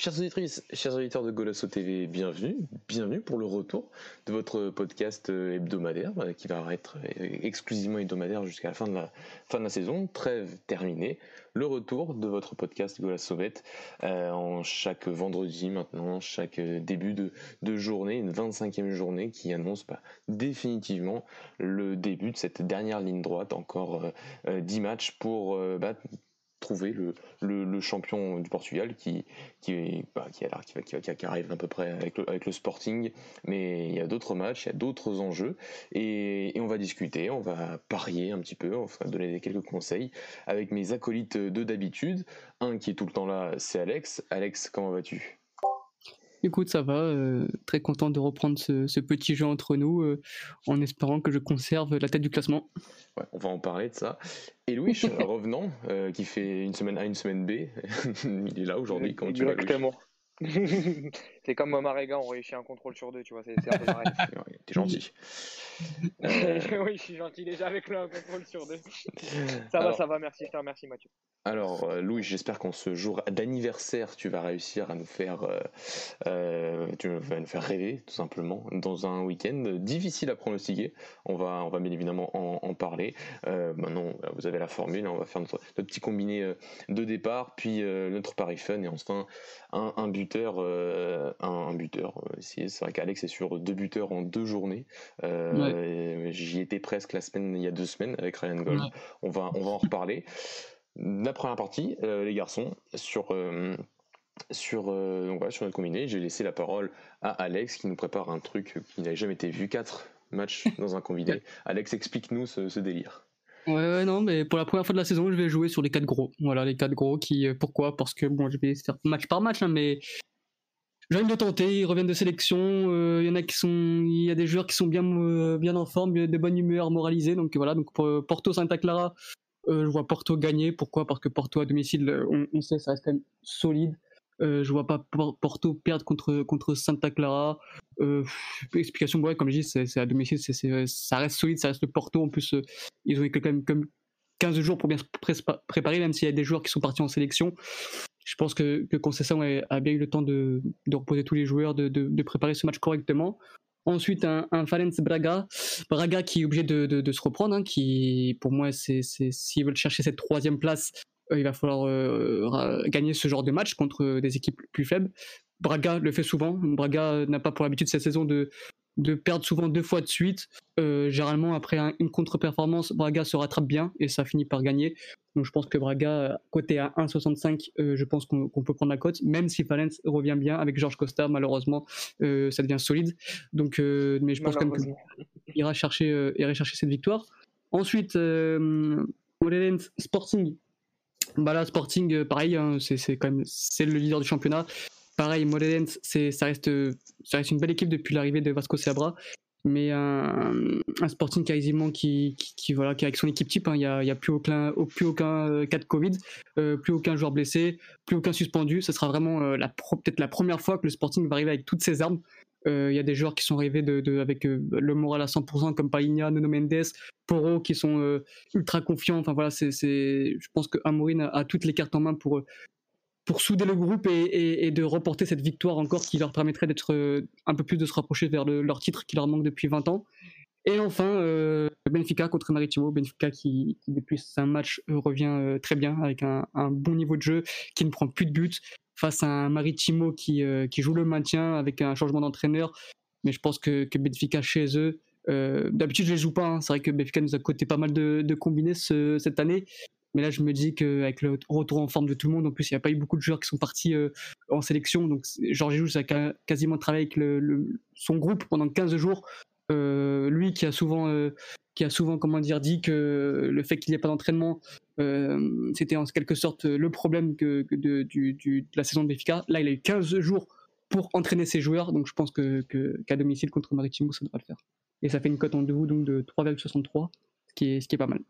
Chers auditrices, chers auditeurs de Golasso TV, bienvenue, bienvenue pour le retour de votre podcast euh, hebdomadaire euh, qui va être euh, exclusivement hebdomadaire jusqu'à la fin de la fin de la saison, trêve terminée. Le retour de votre podcast Golasso Bet en chaque vendredi maintenant, chaque début de, journée, une 25e journée qui annonce bah, définitivement le début de cette dernière ligne droite, encore 10 matchs pour bah, trouver le, le, champion du Portugal qui, qui, bah, qui, qui, qui, arrive à peu près avec le, avec le Sporting. Mais il y a d'autres matchs, il y a d'autres enjeux. Et, on va discuter, on va parier un petit peu, on va donner quelques conseils avec mes acolytes de d'habitude. Un qui est tout le temps là, c'est Alex. Alex, comment vas-tu? Écoute, ça va, euh, très content de reprendre ce, petit jeu entre nous, euh, en espérant que je conserve la tête du classement. Ouais, on va en parler de ça. Et Louis, revenant, euh, qui fait une semaine A, une semaine B, il est là aujourd'hui. Comment tu vas c'est comme Marega, on réussit un contrôle sur deux, tu vois, c'est un peu pareil. T'es gentil. Euh, oui, je suis gentil déjà avec le contrôle sur deux. Ça va, ça va, merci, je te remercie Mathieu. Alors, euh, Louis, j'espère qu'en ce jour d'anniversaire, tu vas réussir à nous faire, euh, tu vas nous faire rêver, tout simplement, dans un week-end difficile à pronostiquer. On va, on va bien évidemment en, parler. maintenant, vous avez la formule, on va faire notre, petit combiné de départ, puis notre pari fun, et enfin un, un buteur euh, un, buteur. Euh, c'est vrai qu'Alex est sur deux buteurs en deux journées. Euh, j'y étais presque la semaine, il y a deux semaines avec Ryan Gold. On, va, on va en reparler. La première partie, les garçons, sur sur, sur notre combiné, j'ai laissé la parole à Alex qui nous prépare un truc qui n'a jamais été vu, quatre matchs dans un combiné. Alex, explique-nous ce, délire. Ouais, ouais, non, mais pour la première fois de la saison, je vais jouer sur les quatre gros. Voilà, les quatre gros qui. Pourquoi? Parce que, bon, je vais faire match par match, hein, mais envie de tenter, ils reviennent de sélection, euh, il y en a qui sont, il y a des joueurs qui sont bien, euh, bien en forme, de bonne humeur, moralisés, donc voilà, donc pour euh, Porto Santa Clara, je vois Porto gagner, pourquoi? Parce que Porto à domicile, on, sait, ça reste quand même solide, je vois pas Porto perdre contre, contre Santa Clara, explication, ouais, comme je dis, c'est à domicile, ça reste solide, ça reste le Porto, en plus, ils ont eu quand même 15 jours pour bien se préparer, même s'il y a des joueurs qui sont partis en sélection je pense que, que Concession a bien eu le temps de, reposer tous les joueurs, de, préparer ce match correctement. Ensuite, un, un Braga, Braga qui est obligé de, se reprendre, hein, qui pour moi, s'ils veulent chercher cette troisième place, euh, il va falloir euh, gagner ce genre de match contre des équipes plus faibles. Braga le fait souvent. Braga n'a pas pour l'habitude cette saison de, de perdre souvent deux fois de suite. Euh, généralement, après une contre-performance, Braga se rattrape bien et ça finit par gagner. Donc je pense que Braga, côté à 1,65, euh, je pense qu'on peut prendre la cote, même si Valence revient bien avec Georges Costa, malheureusement, euh, ça devient solide. Donc, mais je pense quand même qu'il ira chercher, ira chercher cette victoire. Ensuite, euh, Sporting. Bah là, Sporting, pareil, hein, c'est quand même c'est le leader du championnat. Pareil, Morelense, ça reste, ça reste une belle équipe depuis l'arrivée de Vasco Sabra mais un, Sporting quasiment qui, voilà, qui avec son équipe type, hein. il n'y a, y a, plus aucun, euh, cas de Covid, euh, plus aucun joueur blessé, plus aucun suspendu. Ce sera vraiment euh, peut-être la première fois que le Sporting va arriver avec toutes ses armes. Il y a des joueurs qui sont arrivés de, avec le moral à 100%, comme Paligna, Nuno Mendes, Poro, qui sont ultra confiants. Enfin voilà, je pense que a, toutes les cartes en main pour, pour souder le groupe et, de remporter cette victoire encore qui leur permettrait d'être euh, un peu plus de se rapprocher vers leur titre qui leur manque depuis 20 ans. Et enfin, euh, Benfica contre Maritimo. Benfica qui, depuis 5 matchs euh, revient très bien avec un, bon niveau de jeu, qui ne prend plus de buts face à un Maritimo qui, qui joue le maintien avec un changement d'entraîneur. Mais je pense que, Benfica chez eux, d'habitude je ne les joue pas. Hein. C'est vrai que Benfica nous a coté pas mal de, de combinés cette année. Mais là, je me dis qu'avec le retour en forme de tout le monde, en plus, il n'y a pas eu beaucoup de joueurs qui sont partis euh, en sélection. Donc, Georges Jesus a quasiment travaillé avec le, son groupe pendant 15 jours. Euh, lui qui a souvent, euh, qui a souvent, comment dire, dit que le fait qu'il n'y ait pas d'entraînement, c'était en quelque sorte le problème de, la saison de Béfica. Là, il a eu 15 jours pour entraîner ses joueurs, donc je pense que, qu'à domicile contre Maritimo, ça devrait le faire. Et ça fait une cote en debout donc de 3,63, ce qui est, ce qui est pas mal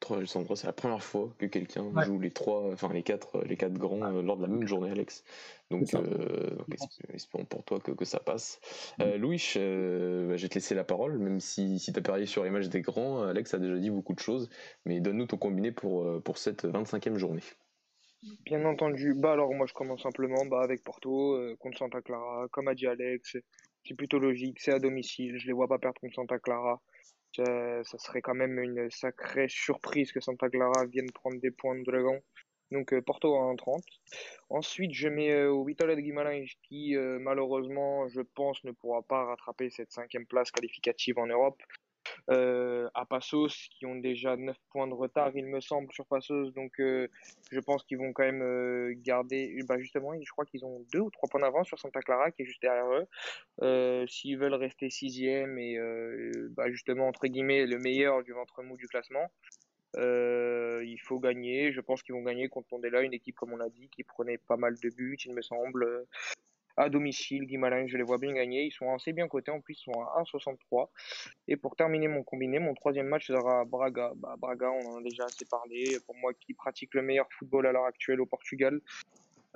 c'est la première fois que quelqu'un joue les trois, enfin les quatre, les quatre grands euh, lors de la même journée, Alex. Donc, euh, espérons pour toi que, que ça passe. Mm. Euh, Louis, bah, je vais te laisser la parole, même si, si tu as parié sur l'image des grands, Alex a déjà dit beaucoup de choses, mais donne-nous ton combiné pour, pour cette 25e journée. Bien entendu, bah alors moi je commence simplement bah, avec Porto contre Santa Clara, comme a dit Alex, c'est plutôt logique, c'est à domicile, je les vois pas perdre contre Santa Clara. Ça, serait quand même une sacrée surprise que Santa Clara vienne prendre des points de Dragon. Donc euh, Porto à 1,30. Ensuite, je mets euh, au Vitória de Guimarães qui, euh, malheureusement, je pense, ne pourra pas rattraper cette cinquième place qualificative en Europe euh, à Passos qui ont déjà 9 points de retard, il me semble, sur Passos. Donc, euh, je pense qu'ils vont quand même euh, garder. Bah, justement, je crois qu'ils ont 2 ou 3 points d'avance sur Santa Clara qui est juste derrière eux. S'ils veulent rester sixième et bah, justement, entre guillemets, le meilleur du ventre mou du classement, il faut gagner. Je pense qu'ils vont gagner contre Mondela, une équipe, comme on a dit, qui prenait pas mal de buts, il me semble à domicile. Guimarães, je les vois bien gagner. Ils sont assez bien cotés. En plus, ils sont à 1,63. Et pour terminer mon combiné, mon troisième match sera Braga. Bah, Braga, on en a déjà assez parlé. Pour moi, qui pratique le meilleur football à l'heure actuelle au Portugal.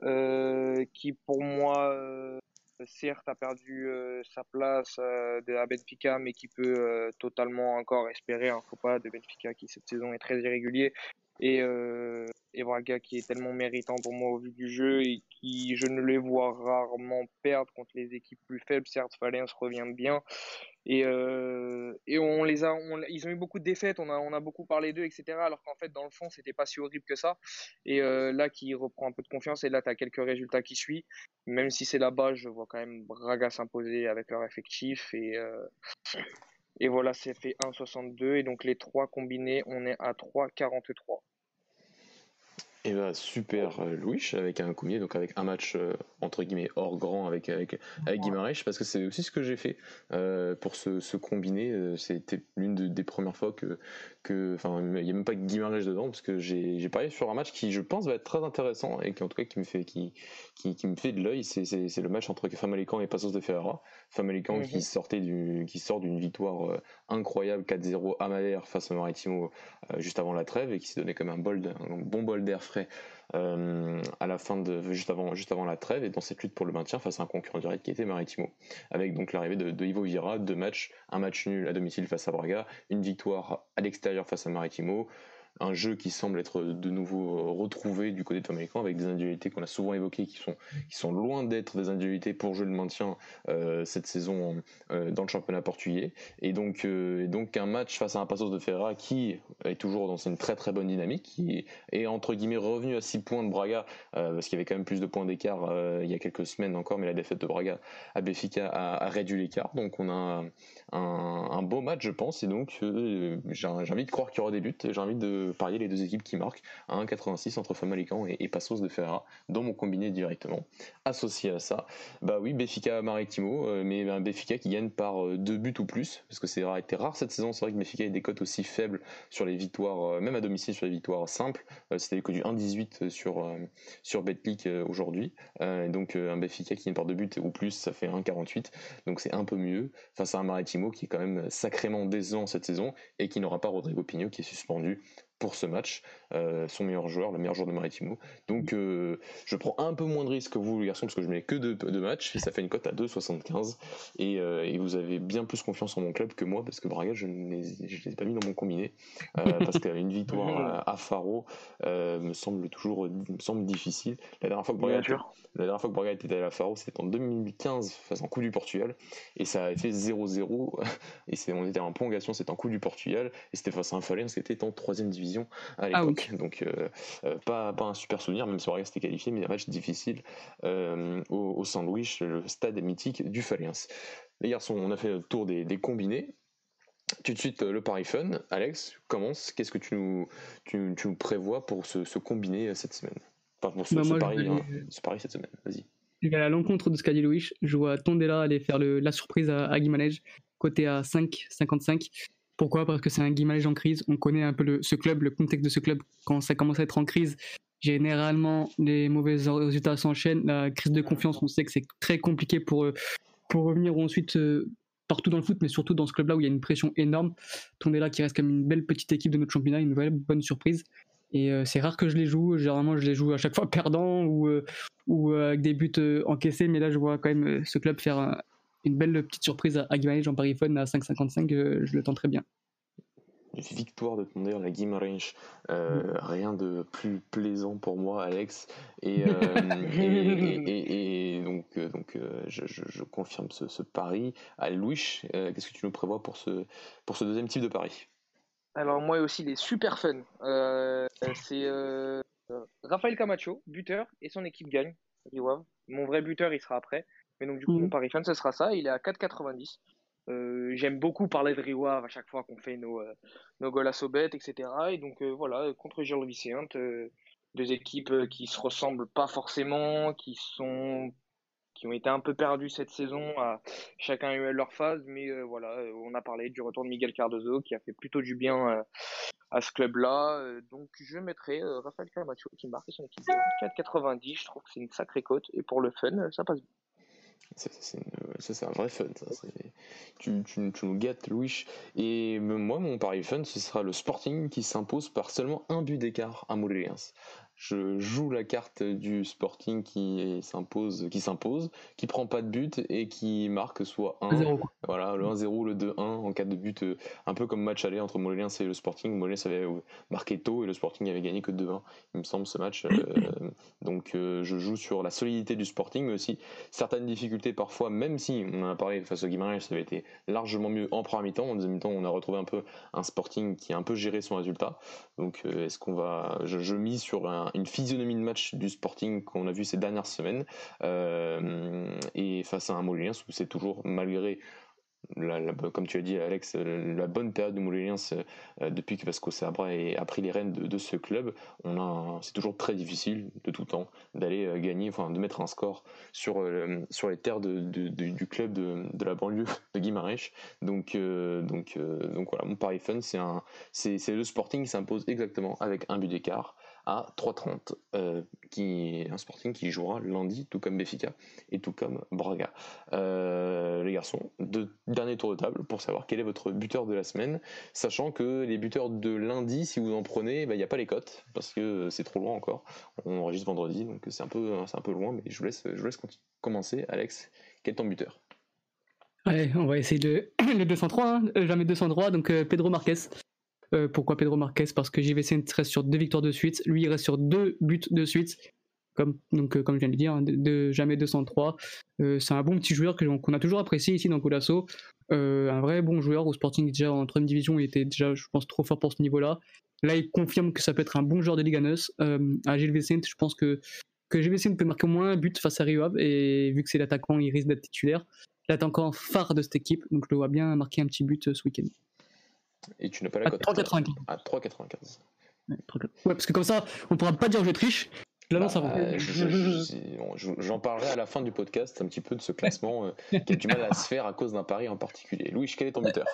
Euh, qui, pour moi, euh, certes, a perdu euh, sa place la Benfica, mais qui peut totalement encore espérer. un pas de Benfica qui, cette saison, est très irrégulier. Et, euh, et Braga qui est tellement méritant pour moi au vu du jeu et qui je ne les vois rarement perdre contre les équipes plus faibles. Certes, Valence revient bien et, euh, et on les a, ils ont eu beaucoup de défaites. On a, on a beaucoup parlé d'eux, etc. Alors qu'en fait, dans le fond, c'était pas si horrible que ça. Et euh, là, qui reprend un peu de confiance et là, tu as quelques résultats qui suivent. Même si c'est là-bas, je vois quand même Braga s'imposer avec leur effectif et euh, et voilà, c'est fait 1,62. Et donc les trois combinés, on est à 3,43. Et eh bah ben, super euh, Louis avec un combiné donc avec un match euh, entre guillemets hors grand avec avec avec Guimarães parce que c'est aussi ce que j'ai fait euh, pour ce, ce combiné c'était l'une des premières fois que que enfin il n'y a même pas Guimarães dedans parce que j'ai j'ai parié sur un match qui je pense va être très intéressant et qui en tout cas qui me fait qui qui, qui me fait de l'œil c'est c'est le match entre Famalicão et Passos de Ferreira Famalicão qui mhm. sortait du qui sort d'une victoire incroyable 4-0 à Madère face au Maritimo juste avant la trêve et qui s'est donné comme un bol un bon bol d'air euh, à la fin de juste avant juste avant la trêve et dans cette lutte pour le maintien face à un concurrent direct qui était Maritimo. Avec donc l'arrivée de, Ivo Vira deux matchs un match nul à domicile face à Braga une victoire à l'extérieur face à Maritimo un jeu qui semble être de nouveau euh, retrouvé du côté de Famalicão avec des individualités qu'on a souvent évoquées qui sont qui sont loin d'être des individualités pour jouer le maintien euh, cette saison euh, dans le championnat portugais. Et donc donc un match face à un Passos de Ferreira qui est toujours dans une très très bonne dynamique qui est, entre guillemets revenu à 6 points de Braga parce qu'il y avait quand même plus de points d'écart il y a quelques semaines encore mais la défaite de Braga à Béfica a, réduit l'écart. Donc on a un, un, beau match je pense. Et donc j'ai envie de croire qu'il y aura des buts j'ai envie de parier les deux équipes qui marquent à 1,86 entre Famalicão et, et, Passos de Ferreira dans mon combiné directement. Associé à ça, bah oui, Béfica Maritimo, euh, mais un Béfica qui gagne par euh, deux buts ou plus, parce que c'est été rare cette saison. C'est vrai que Béfica ait des cotes aussi faibles sur les victoires, euh, même à domicile sur les victoires simples. C'était que du 1,18 sur, sur aujourd'hui. donc un Béfica qui gagne par deux buts ou plus, ça fait 1,48. Donc c'est un peu mieux face à un Maritimo qui est quand même sacrément décevant cette saison et qui n'aura pas Rodrigo Pigno qui est suspendu pour ce match, euh, son meilleur joueur, le meilleur joueur de Maritimo. Donc euh, je prends un peu moins de risques que vous les garçons parce que je mets que deux, deux matchs et ça fait une cote à 2,75 et, euh, et, vous avez bien plus confiance en mon club que moi parce que Braga je ne les, ai pas mis dans mon combiné. Parce qu'une victoire à, Faro me semble toujours me semble difficile. La dernière fois que Braga, était, la dernière fois que Braga était allé à Faro c'était en 2015 face en coup du Portugal. Et ça avait fait 0-0 et on était en prolongation c'était en coup du Portugal. Et c'était face à un Fallen qui était en troisième division à ah l'époque. Donc euh, euh, pas, pas un super souvenir, même si Braga s'était qualifié, mais un match difficile euh, au, au Sandwich, le stade mythique du Faliens. Les garçons, on a fait le tour des, des combinés. Tout de suite, le pari fun. Alex, commence. Qu'est-ce que tu nous, tu, tu nous prévois pour ce, ce combiné cette semaine? Enfin, pour ce, bah, pari, hein, ce, pari, cette semaine. Vas-y. Je vais à l'encontre de ce qu'a dit Louis. Je vois Tondela aller faire le, la surprise à, à côté à 5,55 Pourquoi? Parce que c'est un Guimarães en crise. On connaît un peu le, ce club, le contexte de ce club. Quand ça commence à être en crise, généralement, les mauvais résultats s'enchaînent. La crise de confiance, on sait que c'est très compliqué pour, pour revenir ensuite partout dans le foot, mais surtout dans ce club-là où il y a une pression énorme. là qui reste comme une belle petite équipe de notre championnat, une vraie bonne surprise. Et euh, c'est rare que je les joue. Généralement, je les joue à chaque fois perdant ou, euh, ou euh, avec des buts encaissés. Mais là, je vois quand même ce club faire une belle petite surprise à, à Jean Paris Fun à 5,55. je le tente très bien victoire de ton la Guimarães. Euh, mm. Rien de plus plaisant pour moi, Alex. Et, euh, et, donc, euh, donc je, confirme ce, pari. À Louis, qu'est-ce que tu nous prévois pour ce, pour ce deuxième type de pari? Alors, moi aussi, il est super fun. C'est Rafael Camacho, buteur, et son équipe gagne. Mon vrai buteur, il sera après. Mais donc, du coup, mm. mon pari fun, ce sera ça. Il est à 4,90. Euh, j'aime beaucoup parler de Riwa à chaque fois qu'on fait nos, euh, nos goals à Sobet, etc. Et donc euh, voilà, contre Gilles Vicente, deux équipes qui se ressemblent pas forcément, qui sont qui ont été un peu perdues cette saison. À, chacun a eu leur phase, mais voilà, on a parlé du retour de Miguel Cardozo qui a fait plutôt du bien à ce club-là. donc je mettrai Rafael Camacho qui marque son équipe 4,90. Je trouve que c'est une sacrée cote et pour le fun, ça passe bien. Ça, c'est un vrai fun. Tu, tu, tu, nous gâtes, Louis. Et moi, mon pari fun, ce sera le Sporting qui s'impose par seulement un but d'écart à Moléliens je joue la carte du Sporting qui s'impose, qui s'impose, qui prend pas de but et qui marque soit 1, voilà, le 1-0, le 2-1 en cas de but, euh, un peu comme match aller entre Montpellier et le Sporting. Montpellier avait euh, marqué tôt et le Sporting avait gagné que 2-1, il me semble, ce match. Euh, donc je joue sur la solidité du Sporting, mais aussi certaines difficultés parfois, même si on a parlé face au Guimarães, ça avait été largement mieux en première mi-temps. En deuxième mi-temps, on a retrouvé un peu un Sporting qui a un peu géré son résultat. Donc est-ce qu'on va, je, je mise sur un, une physionomie de match du Sporting qu'on a vu ces dernières semaines. Euh, et face à un Moulins où c'est toujours malgré comme tu as dit Alex, la bonne période de Moulins euh, depuis que Vasco Sabra a pris les rênes de, ce club, on c'est toujours très difficile de tout temps d'aller euh, gagner, enfin de mettre un score sur, sur les terres du club de, la banlieue de Guimarães. Donc, donc, donc voilà, mon pari fun, c'est, un, c'est le Sporting qui s'impose exactement avec un but d'écart à 3,30, euh, qui est un Sporting qui jouera lundi, tout comme Béfica et tout comme Braga. Euh, les garçons, deux derniers tours de table pour savoir quel est votre buteur de la semaine, sachant que les buteurs de lundi, si vous en prenez, bah, il n'y a pas les cotes, parce que c'est trop loin encore. On enregistre vendredi, donc c'est un peu, c'est un peu loin, mais je vous laisse, je vous laisse commencer. Alex, quel est ton buteur? Ouais, on va essayer de, le 203, hein. Euh, jamais 203, donc Pedro Marquez. Euh, pourquoi Pedro Marquez? Parce que JVC reste sur deux victoires de suite. Lui, il reste sur deux buts de suite. Comme, donc, euh, comme je viens de le dire, hein, de, jamais 203. Euh, c'est un bon petit joueur qu'on a toujours apprécié ici dans Colasso. un vrai bon joueur au Sporting, déjà en troisième division, il était déjà, je pense, trop fort pour ce niveau-là. Là, il confirme que ça peut être un bon joueur de Liga à Gilles Vicente, je pense que, que peut marquer au moins un but face à Rio Et vu que c'est l'attaquant, il risque d'être titulaire. L'attaquant phare de cette équipe, donc je le vois bien marquer un petit but ce week-end. Et tu n'as pas la cote. À 3,95. À 3,95. Ouais, parce que comme ça, on pourra pas dire que je triche. Là, non, ça va. Bah, j'en parlerai à la fin du podcast un petit peu de ce classement euh, qui a du mal à se faire à cause d'un pari en particulier. Louis, quel est ton buteur?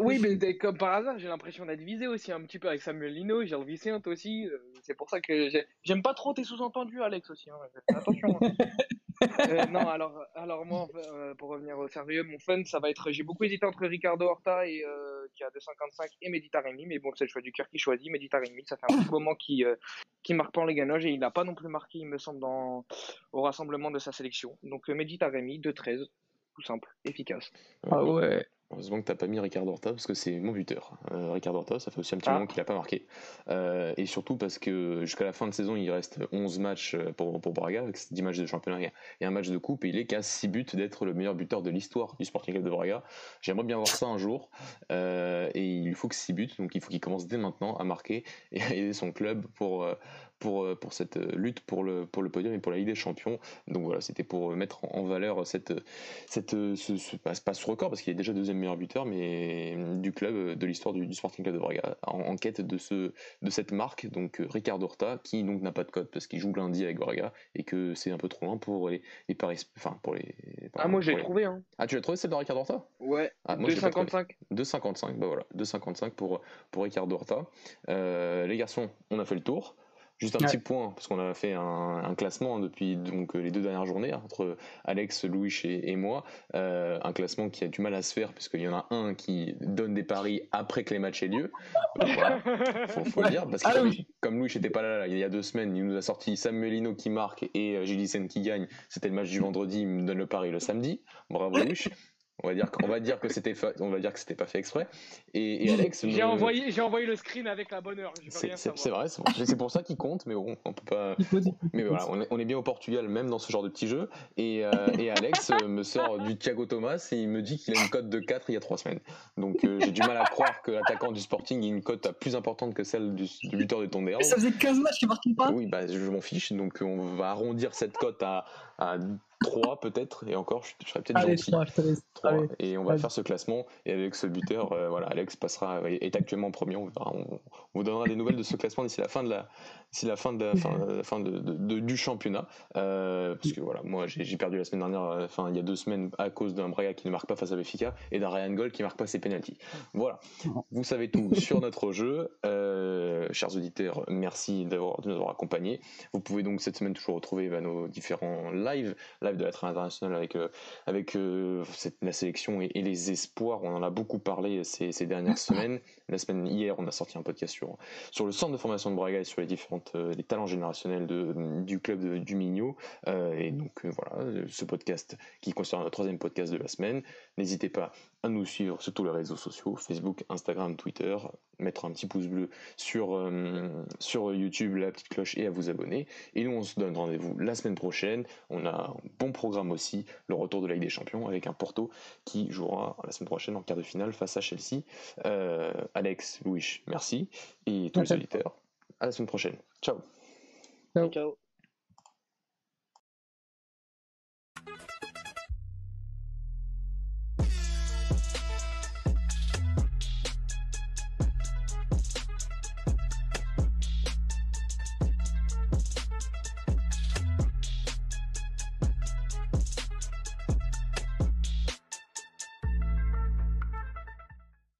Oui, mais comme par hasard, j'ai l'impression d'être visé aussi un petit peu avec Samuel Lino, Gilles Vicente aussi. Euh, c'est pour ça que j'aime pas trop tes sous-entendus, Alex aussi. Hein. Attention. Euh, non, alors, alors moi, euh, pour revenir au sérieux, mon fun, ça va être. J'ai beaucoup hésité entre Ricardo Horta et euh, qui a 255 et Meditaremi, mais bon, c'est le choix du cœur qui choisit. Meditaremi, ça fait un petit moment qui qui marque pas en Ligue et il n'a pas non plus marqué, il me semble, dans, au rassemblement de sa sélection. Donc Meditaremi, 2-13, tout simple, efficace. Ah ouais. Heureusement que tu n'as pas mis Ricardo Horta parce que c'est mon buteur. Euh, Ricardo Horta, ça fait aussi un petit ah. moment qu'il n'a pas marqué. Euh, et surtout parce que jusqu'à la fin de saison, il reste 11 matchs euh, pour, pour Braga, avec 10 matchs de championnat et un match de coupe. Et il est qu'à 6 buts d'être le meilleur buteur de l'histoire du Sporting Club de Braga. J'aimerais bien voir ça un jour. et il faut que 6 buts, donc il faut qu'il commence dès maintenant à marquer et à aider son club pour, pour, euh, pour cette euh, lutte pour le, pour le podium et pour la Ligue des Champions. Donc voilà, c'était pour mettre en valeur cette, cette, ce, ce pas, ce record, parce qu'il est déjà deuxième meilleur buteur, mais du club, de l'histoire du, Sporting Club de Braga, en, quête de, ce, de cette marque, donc Ricardo Horta, qui donc n'a pas de code parce qu'il joue lundi avec Braga et que c'est un peu trop loin pour les, les paris, enfin pour les. ah moi j'ai trouvé hein. Ah tu l'as trouvé celle de Ricardo Horta? Ouais. Ah, 2,55. 2,55, bah voilà, 2,55 pour pour Ricardo Horta. les garçons, on a fait le tour. Juste un petit point, parce qu'on a fait un, classement depuis donc, les deux dernières journées entre Alex, Louis et, moi. Euh, un classement qui a du mal à se faire, puisqu'il y en a un qui donne des paris après que les matchs aient lieu. Voilà. faut, le dire, parce que ah comme, Louis n'était pas là, il y a deux semaines, il nous a sorti Samuelino qui marque et euh, Gilles qui gagne. C'était le match du vendredi, il me donne le pari le samedi. Bravo Louis. On va dire qu'on va dire que c'était on va dire que c'était pas fait exprès. Et, Alex, j'ai envoyé j'ai envoyé le screen avec la bonne heure. C'est vrai, c'est pour ça qu'il compte, mais bon, on peut pas. Mais voilà, on est, bien au Portugal même dans ce genre de petits jeux. Et, euh, et Alex euh, me sort du Thiago Thomas et il me dit qu'il a une cote de 4 il y a 3 semaines. Donc euh, j'ai du mal à croire que l'attaquant du Sporting ait une cote plus importante que celle du, du buteur de Tondero. Ça faisait 15 matchs qu'il marquait pas. Oui, bah je m'en fiche. Donc on va arrondir cette cote à, à 3 peut-être, et encore, je, serais peut-être gentil. 3, Et on va faire ce classement, et avec ce buteur, euh, voilà, Alex passera, est actuellement premier, on, on, vous donnera des nouvelles de ce classement d'ici la fin de la, la fin de la fin, de, du championnat, euh, parce que voilà, moi j'ai perdu la semaine dernière, euh, enfin il y a deux semaines à cause d'un Braga qui ne marque pas face à Benfica et d'un Ryan Gold qui marque pas ses penalties. Voilà, vous savez tout sur notre jeu, chers auditeurs, merci d'avoir de nous avoir accompagnés. Vous pouvez donc cette semaine toujours retrouver bah, nos différents lives de la train internationale avec, euh, avec euh, la sélection et, les espoirs. On en a beaucoup parlé ces, dernières semaines. La semaine hier, on a sorti un podcast sur, sur le centre de formation de Braga et sur les différentes euh, les talents générationnels de, du club du Migno. et donc voilà, ce podcast qui concerne le troisième podcast de la semaine. N'hésitez pas à nous suivre sur tous les réseaux sociaux, Facebook, Instagram, Twitter, mettre un petit pouce bleu sur, sur YouTube, la petite cloche et à vous abonner. Et nous, on se donne rendez-vous la semaine prochaine. On a bon programme aussi, le retour de la Ligue des Champions avec un Porto qui jouera la semaine prochaine en quart de finale face à Chelsea. Euh, Alex, Louis, merci. Et tous les auditeurs, à la semaine prochaine. Ciao. Ciao. Ciao.